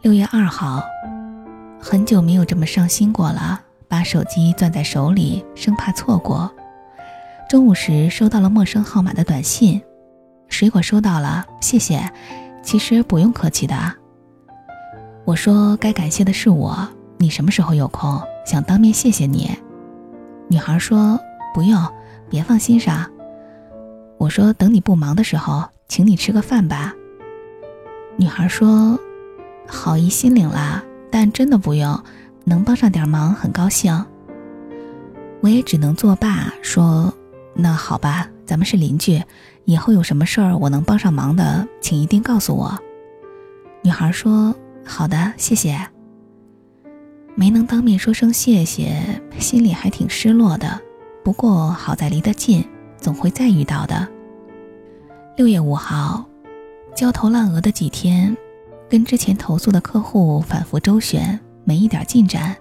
六月二号，很久没有这么上心过了，把手机攥在手里，生怕错过。中午时收到了陌生号码的短信，水果收到了，谢谢。其实不用客气的。我说该感谢的是我，你什么时候有空？想当面谢谢你。女孩说不用，别放心上。我说等你不忙的时候，请你吃个饭吧。女孩说。好意心领了，但真的不用，能帮上点忙很高兴。我也只能作罢，说：“那好吧，咱们是邻居，以后有什么事儿我能帮上忙的，请一定告诉我。”女孩说：“好的，谢谢。”没能当面说声谢谢，心里还挺失落的。不过好在离得近，总会再遇到的。六月五号，焦头烂额的几天。跟之前投诉的客户反复周旋，没一点进展。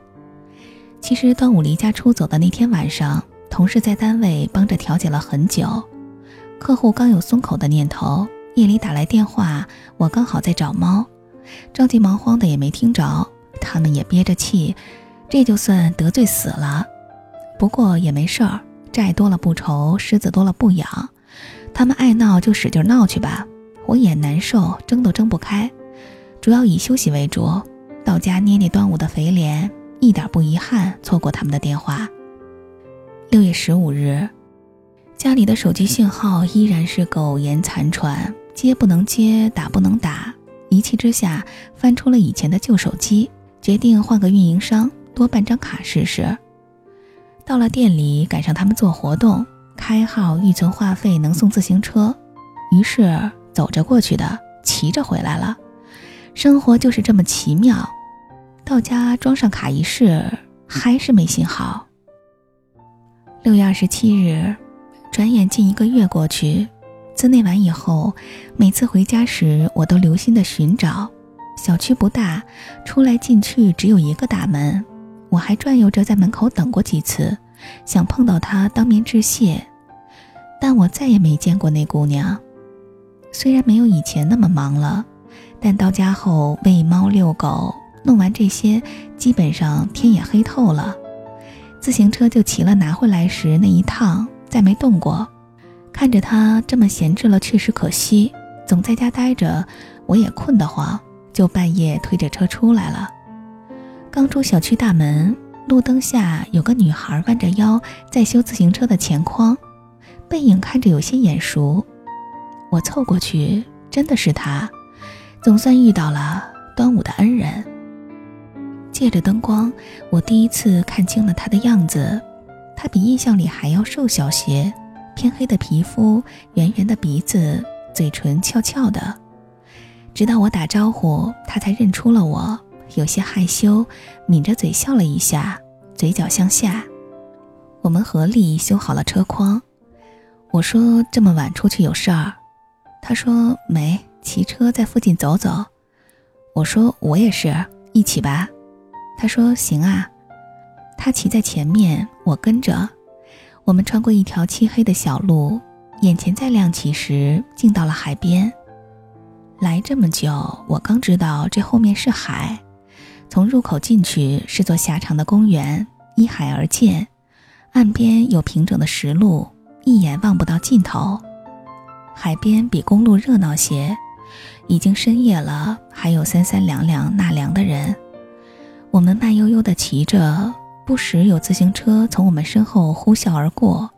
其实端午离家出走的那天晚上，同事在单位帮着调解了很久。客户刚有松口的念头，夜里打来电话，我刚好在找猫，着急忙慌的也没听着。他们也憋着气，这就算得罪死了。不过也没事儿，债多了不愁，虱子多了不痒。他们爱闹就使劲闹去吧，我也难受，争都争不开。主要以休息为主，到家捏捏端午的肥脸，一点不遗憾错过他们的电话。六月十五日，家里的手机信号依然是苟延残喘，接不能接，打不能打。一气之下，翻出了以前的旧手机，决定换个运营商，多办张卡试试。到了店里，赶上他们做活动，开号预存话费能送自行车，于是走着过去的，骑着回来了。生活就是这么奇妙，到家装上卡一试，还是没信号。六月二十七日，转眼近一个月过去，自那晚以后，每次回家时，我都留心的寻找。小区不大，出来进去只有一个大门，我还转悠着在门口等过几次，想碰到她当面致谢，但我再也没见过那姑娘。虽然没有以前那么忙了。但到家后喂猫遛狗，弄完这些，基本上天也黑透了。自行车就骑了拿回来时那一趟，再没动过。看着它这么闲置了，确实可惜。总在家待着，我也困得慌，就半夜推着车出来了。刚出小区大门，路灯下有个女孩弯着腰在修自行车的前框，背影看着有些眼熟。我凑过去，真的是她。总算遇到了端午的恩人。借着灯光，我第一次看清了他的样子。他比印象里还要瘦小些，偏黑的皮肤，圆圆的鼻子，嘴唇翘翘的。直到我打招呼，他才认出了我，有些害羞，抿着嘴笑了一下，嘴角向下。我们合力修好了车筐。我说：“这么晚出去有事儿？”他说：“没。”骑车在附近走走，我说我也是一起吧。他说行啊。他骑在前面，我跟着。我们穿过一条漆黑的小路，眼前再亮起时，竟到了海边。来这么久，我刚知道这后面是海。从入口进去是座狭长的公园，依海而建，岸边有平整的石路，一眼望不到尽头。海边比公路热闹些。已经深夜了，还有三三两两纳凉的人。我们慢悠悠地骑着，不时有自行车从我们身后呼啸而过。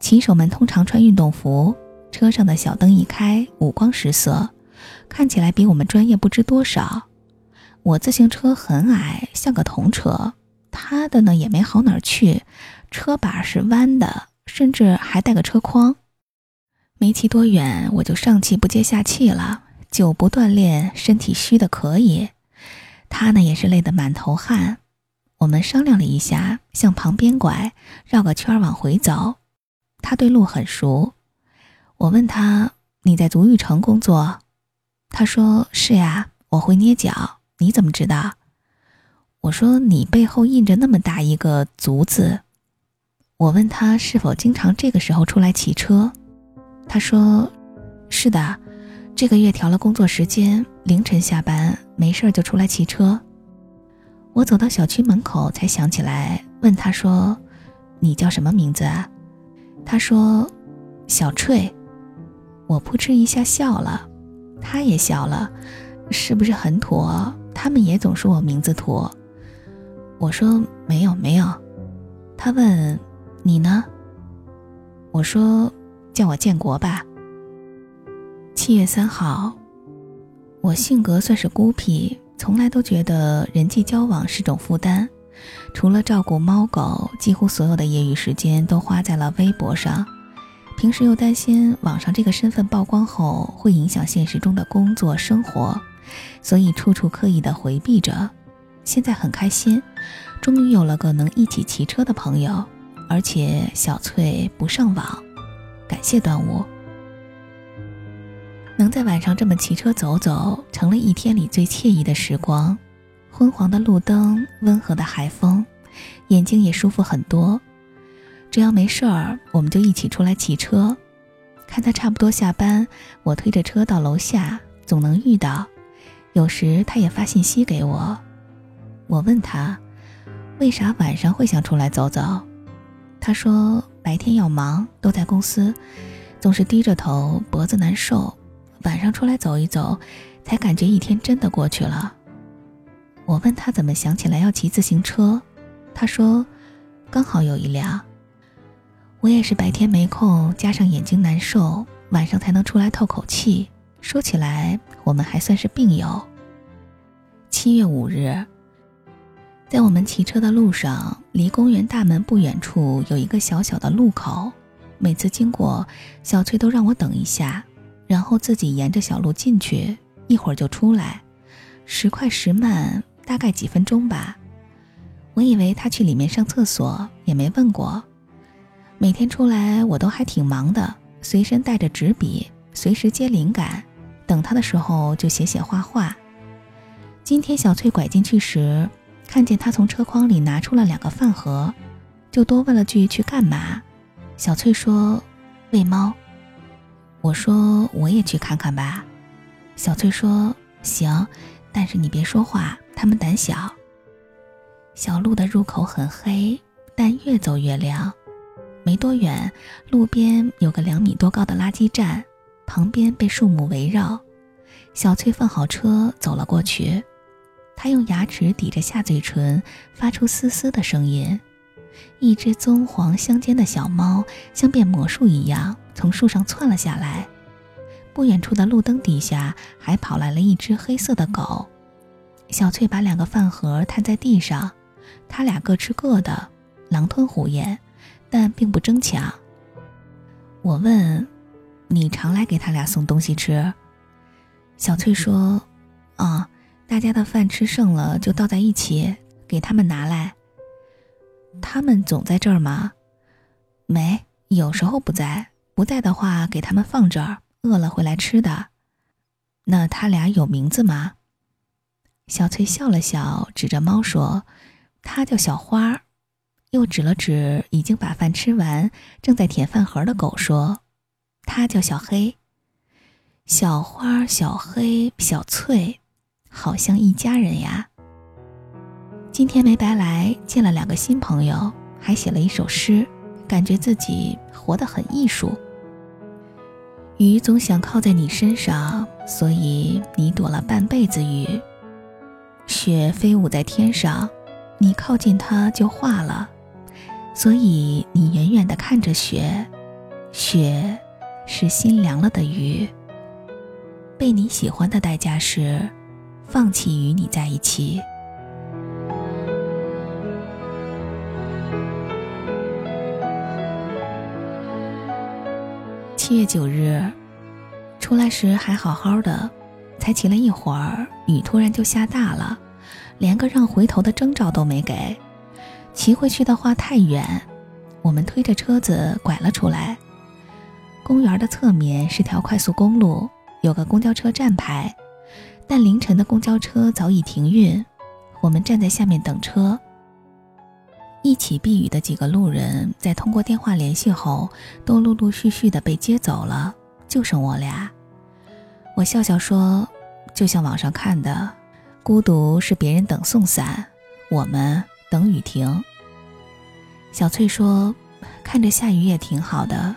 骑手们通常穿运动服，车上的小灯一开，五光十色，看起来比我们专业不知多少。我自行车很矮，像个童车，他的呢也没好哪儿去，车把是弯的，甚至还带个车筐。没骑多远，我就上气不接下气了。久不锻炼，身体虚的可以。他呢也是累得满头汗。我们商量了一下，向旁边拐，绕个圈往回走。他对路很熟。我问他：“你在足浴城工作？”他说：“是呀，我会捏脚。”你怎么知道？我说：“你背后印着那么大一个‘足’字。”我问他是否经常这个时候出来骑车。他说：“是的。”这个月调了工作时间，凌晨下班，没事儿就出来骑车。我走到小区门口才想起来，问他说：“你叫什么名字啊？”他说：“小翠。”我扑哧一下笑了，他也笑了，是不是很土？他们也总说我名字土。我说没有没有。他问：“你呢？”我说：“叫我建国吧。”七月三号，我性格算是孤僻，从来都觉得人际交往是种负担。除了照顾猫狗，几乎所有的业余时间都花在了微博上。平时又担心网上这个身份曝光后会影响现实中的工作生活，所以处处刻意的回避着。现在很开心，终于有了个能一起骑车的朋友，而且小翠不上网，感谢端午。能在晚上这么骑车走走，成了一天里最惬意的时光。昏黄的路灯，温和的海风，眼睛也舒服很多。只要没事儿，我们就一起出来骑车。看他差不多下班，我推着车到楼下，总能遇到。有时他也发信息给我。我问他，为啥晚上会想出来走走？他说白天要忙，都在公司，总是低着头，脖子难受。晚上出来走一走，才感觉一天真的过去了。我问他怎么想起来要骑自行车，他说刚好有一辆。我也是白天没空，加上眼睛难受，晚上才能出来透口气。说起来，我们还算是病友。七月五日，在我们骑车的路上，离公园大门不远处有一个小小的路口。每次经过，小翠都让我等一下，然后自己沿着小路进去，一会儿就出来，时快时慢，大概几分钟吧。我以为他去里面上厕所，也没问过。每天出来我都还挺忙的，随身带着纸笔，随时接灵感。等他的时候就写写画画。今天小翠拐进去时，看见他从车筐里拿出了两个饭盒，就多问了句去干嘛。小翠说喂猫。我说我也去看看吧。小翠说行，但是你别说话，他们胆小。小路的入口很黑，但越走越亮。没多远，路边有个两米多高的垃圾站，旁边被树木围绕。小翠放好车，走了过去。她用牙齿抵着下嘴唇，发出嘶嘶的声音。一只棕黄相间的小猫像变魔术一样从树上窜了下来。不远处的路灯底下还跑来了一只黑色的狗。小翠把两个饭盒摊在地上，他俩各吃各的，狼吞虎咽。但并不争抢。我问：“你常来给他俩送东西吃？”小翠说：“啊，大家的饭吃剩了就倒在一起，给他们拿来。他们总在这儿吗？没，有时候不在。不在的话，给他们放这儿，饿了会来吃的。那他俩有名字吗？”小翠笑了笑，指着猫说：“它叫小花。”又指了指已经把饭吃完、正在舔饭盒的狗，说：“它叫小黑。小花、小黑、小翠，好像一家人呀。今天没白来，见了两个新朋友，还写了一首诗，感觉自己活得很艺术。雨总想靠在你身上，所以你躲了半辈子雨。雪飞舞在天上，你靠近它就化了。”所以你远远地看着雪，雪是心凉了的雨。被你喜欢的代价是放弃与你在一起。月九日，出来时还好好的，才骑了一会儿，雨突然就下大了，连个让回头的征兆都没给。骑回去的话太远，我们推着车子拐了出来。公园的侧面是条快速公路，有个公交车站牌，但凌晨的公交车早已停运。我们站在下面等车。一起避雨的几个路人在通过电话联系后，都陆陆续续的被接走了，就剩我俩。我笑笑说：“就像网上看的，孤独是别人等送伞，我们等雨停。”小翠说：“看着下雨也挺好的，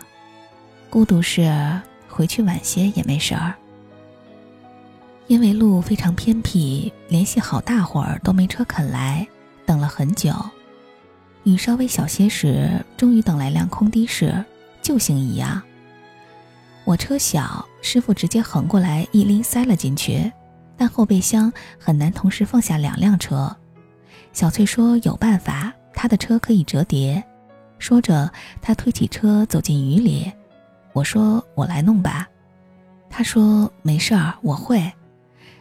孤独是回去晚些也没事儿。”因为路非常偏僻，联系好大会儿都没车肯来，等了很久。雨稍微小些时，终于等来辆空的士，救星一样。我车小，师傅直接横过来一拎塞了进去，但后备箱很难同时放下两辆车。小翠说有办法，她的车可以折叠。说着，她推起车走进雨里。我说我来弄吧。她说没事儿，我会。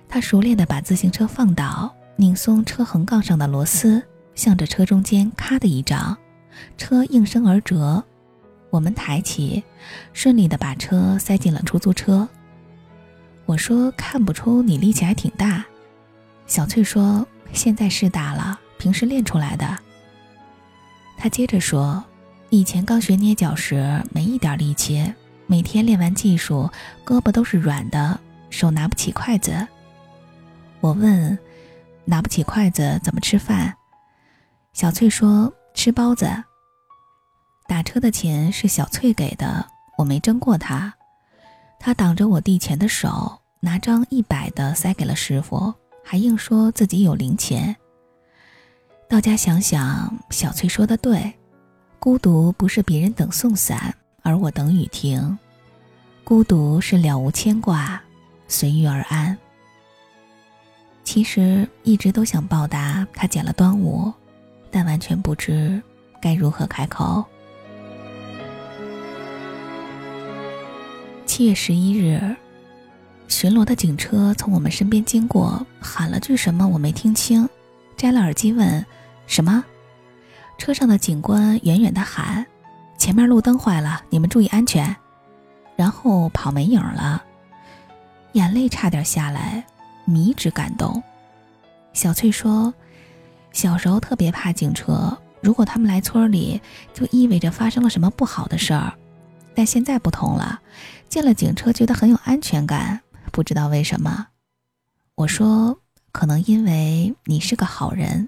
她熟练地把自行车放倒，拧松车横杠上的螺丝，向着车中间咔的一掌，车应声而折。我们抬起，顺利的把车塞进了出租车。我说：“看不出你力气还挺大。”小翠说：“现在是大了，平时练出来的。”他接着说：“以前刚学捏脚时没一点力气，每天练完技术，胳膊都是软的，手拿不起筷子。”我问：“拿不起筷子怎么吃饭？”小翠说：“吃包子。”打车的钱是小翠给的，我没争过她。她挡着我递钱的手，拿张一百的塞给了师傅，还硬说自己有零钱。到家想想，小翠说的对，孤独不是别人等送伞，而我等雨停。孤独是了无牵挂，随遇而安。其实一直都想报答他捡了端午，但完全不知该如何开口。七月十一日，巡逻的警车从我们身边经过，喊了句什么我没听清，摘了耳机问：“什么？”车上的警官远远的喊：“前面路灯坏了，你们注意安全。”然后跑没影了，眼泪差点下来，迷之感动。小翠说：“小时候特别怕警车，如果他们来村里，就意味着发生了什么不好的事儿。但现在不同了。”见了警车，觉得很有安全感，不知道为什么。我说，可能因为你是个好人。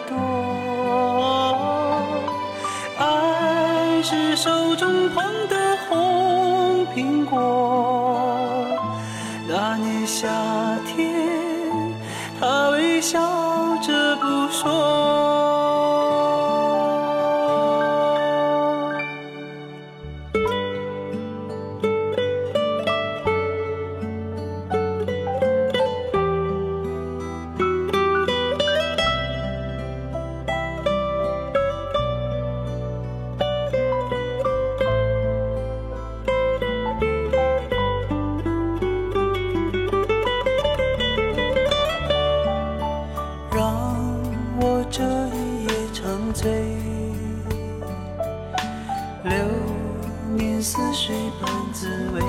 醉流年似水般滋味，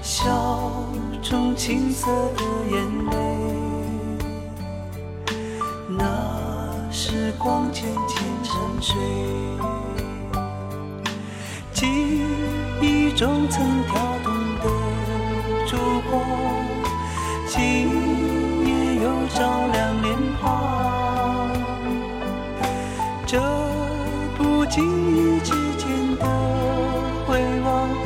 笑中青涩的眼泪，那时光渐渐沉睡，记忆中曾跳动的烛光。这不经意之间的回望。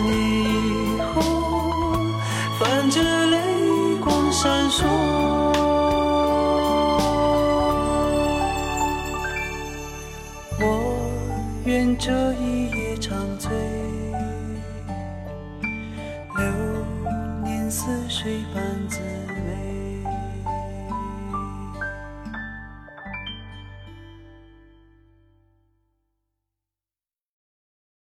你以后，泛着泪光闪烁。我愿这。一。